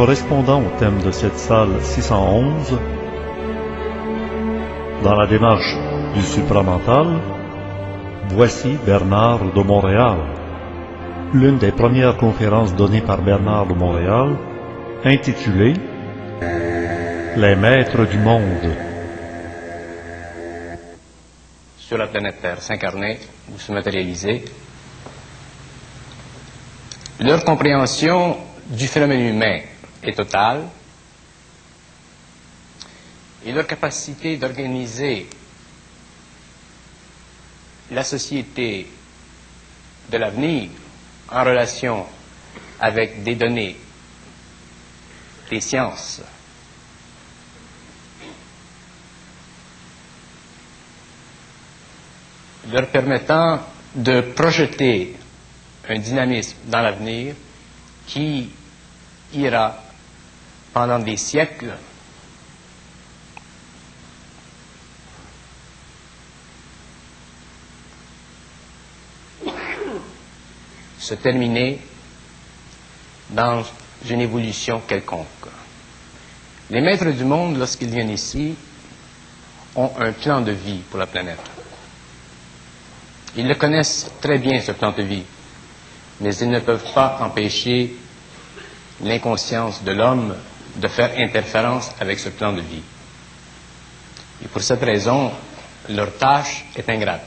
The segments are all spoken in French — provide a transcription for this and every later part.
correspondant au thème de cette salle 611, dans la démarche du supramental, voici Bernard de Montréal. L'une des premières conférences données par Bernard de Montréal, intitulée Les maîtres du monde. Sur la planète Terre, s'incarner ou se matérialiser, leur compréhension du phénomène humain est totale et leur capacité d'organiser la société de l'avenir en relation avec des données, des sciences, leur permettant de projeter un dynamisme dans l'avenir qui ira pendant des siècles se terminer dans une évolution quelconque. Les maîtres du monde, lorsqu'ils viennent ici, ont un plan de vie pour la planète. Ils le connaissent très bien, ce plan de vie, mais ils ne peuvent pas empêcher l'inconscience de l'homme de faire interférence avec ce plan de vie. Et pour cette raison, leur tâche est ingrate.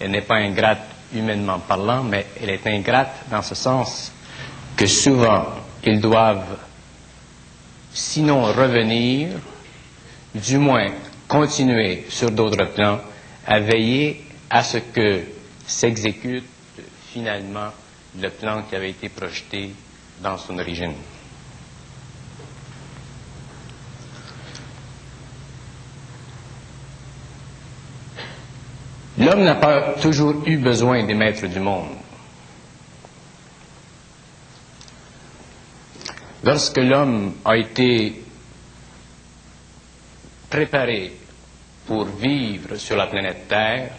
Elle n'est pas ingrate humainement parlant, mais elle est ingrate dans ce sens que souvent ils doivent, sinon revenir, du moins continuer sur d'autres plans à veiller à ce que s'exécute finalement le plan qui avait été projeté dans son origine. L'homme n'a pas toujours eu besoin des maîtres du monde. Lorsque l'homme a été préparé pour vivre sur la planète Terre,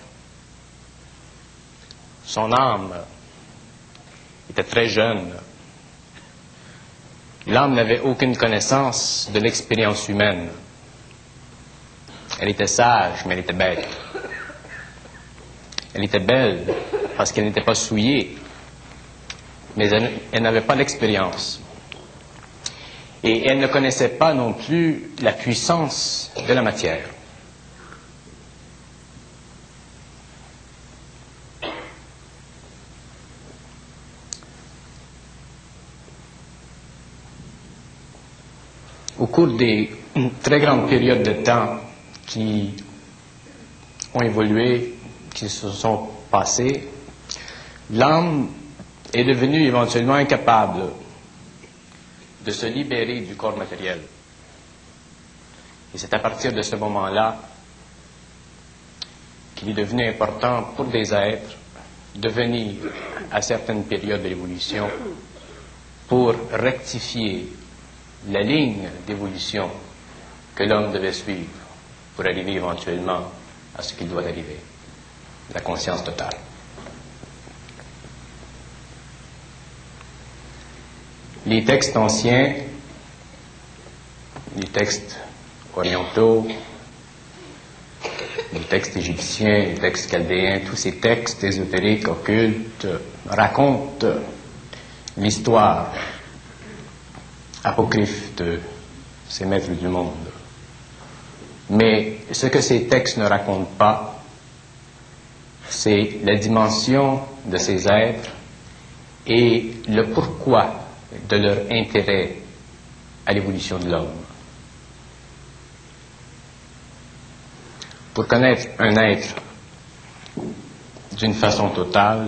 son âme était très jeune. L'âme n'avait aucune connaissance de l'expérience humaine. Elle était sage, mais elle était bête. Elle était belle parce qu'elle n'était pas souillée, mais elle, n'avait pas l'expérience. Et elle ne connaissait pas non plus la puissance de la matière. Au cours des très grandes périodes de temps qui ont évolué, qui se sont passées, l'âme est devenue éventuellement incapable de se libérer du corps matériel. Et c'est à partir de ce moment-là qu'il est devenu important pour des êtres de venir à certaines périodes de l'évolution pour rectifier la ligne d'évolution que l'homme devait suivre pour arriver éventuellement à ce qu'il doit arriver, la conscience totale. Les textes anciens, les textes orientaux, les textes égyptiens, les textes chaldéens, tous ces textes ésotériques, occultes, racontent l'histoire apocryphe de ces maîtres du monde. Mais ce que ces textes ne racontent pas, c'est la dimension de ces êtres et le pourquoi de leur intérêt à l'évolution de l'homme. Pour connaître un être d'une façon totale,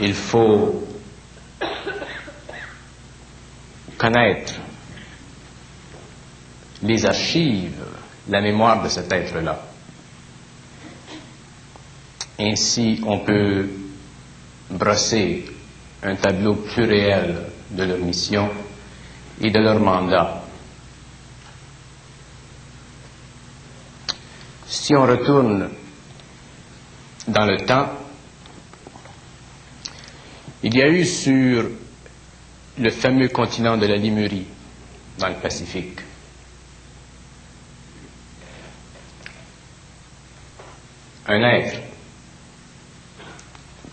il faut connaître les archives, la mémoire de cet être-là. Ainsi, on peut brosser un tableau plus réel de leur mission et de leur mandat. Si on retourne dans le temps, il y a eu sur le fameux continent de la Limurie dans le Pacifique. Un être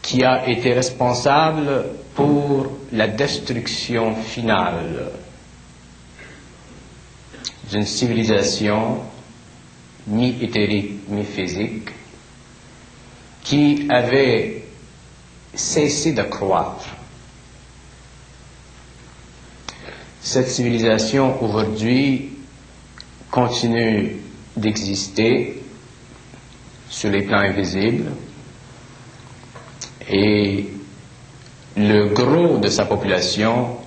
qui a été responsable pour la destruction finale d'une civilisation mi-éthérique, mi-physique, qui avait cessé de croître. Cette civilisation aujourd'hui continue d'exister sur les plans invisibles et le gros de sa population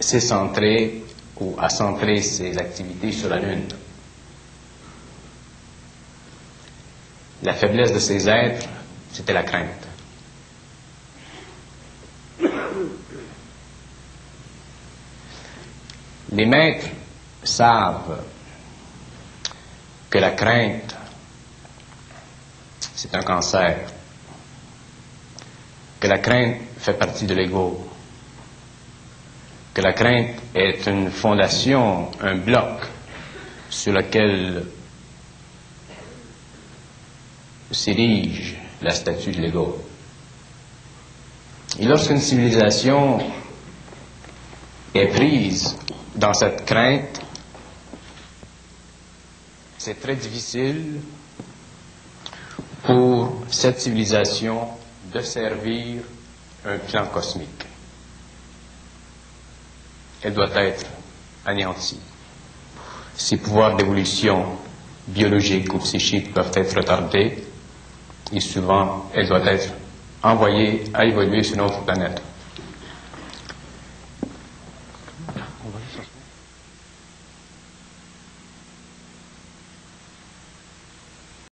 s'est centré ou a centré ses activités sur la Lune. La faiblesse de ces êtres, c'était la crainte. Les maîtres savent que la crainte, c'est un cancer, que la crainte fait partie de l'ego, que la crainte est une fondation, un bloc sur lequel s'érige la statue de l'ego. Et lorsqu'une civilisation est prise dans cette crainte, c'est très difficile pour cette civilisation de servir un plan cosmique. Elle doit être anéantie. Ses pouvoirs d'évolution biologique ou psychique peuvent être retardés et souvent elle doit être envoyée à évoluer sur notre planète.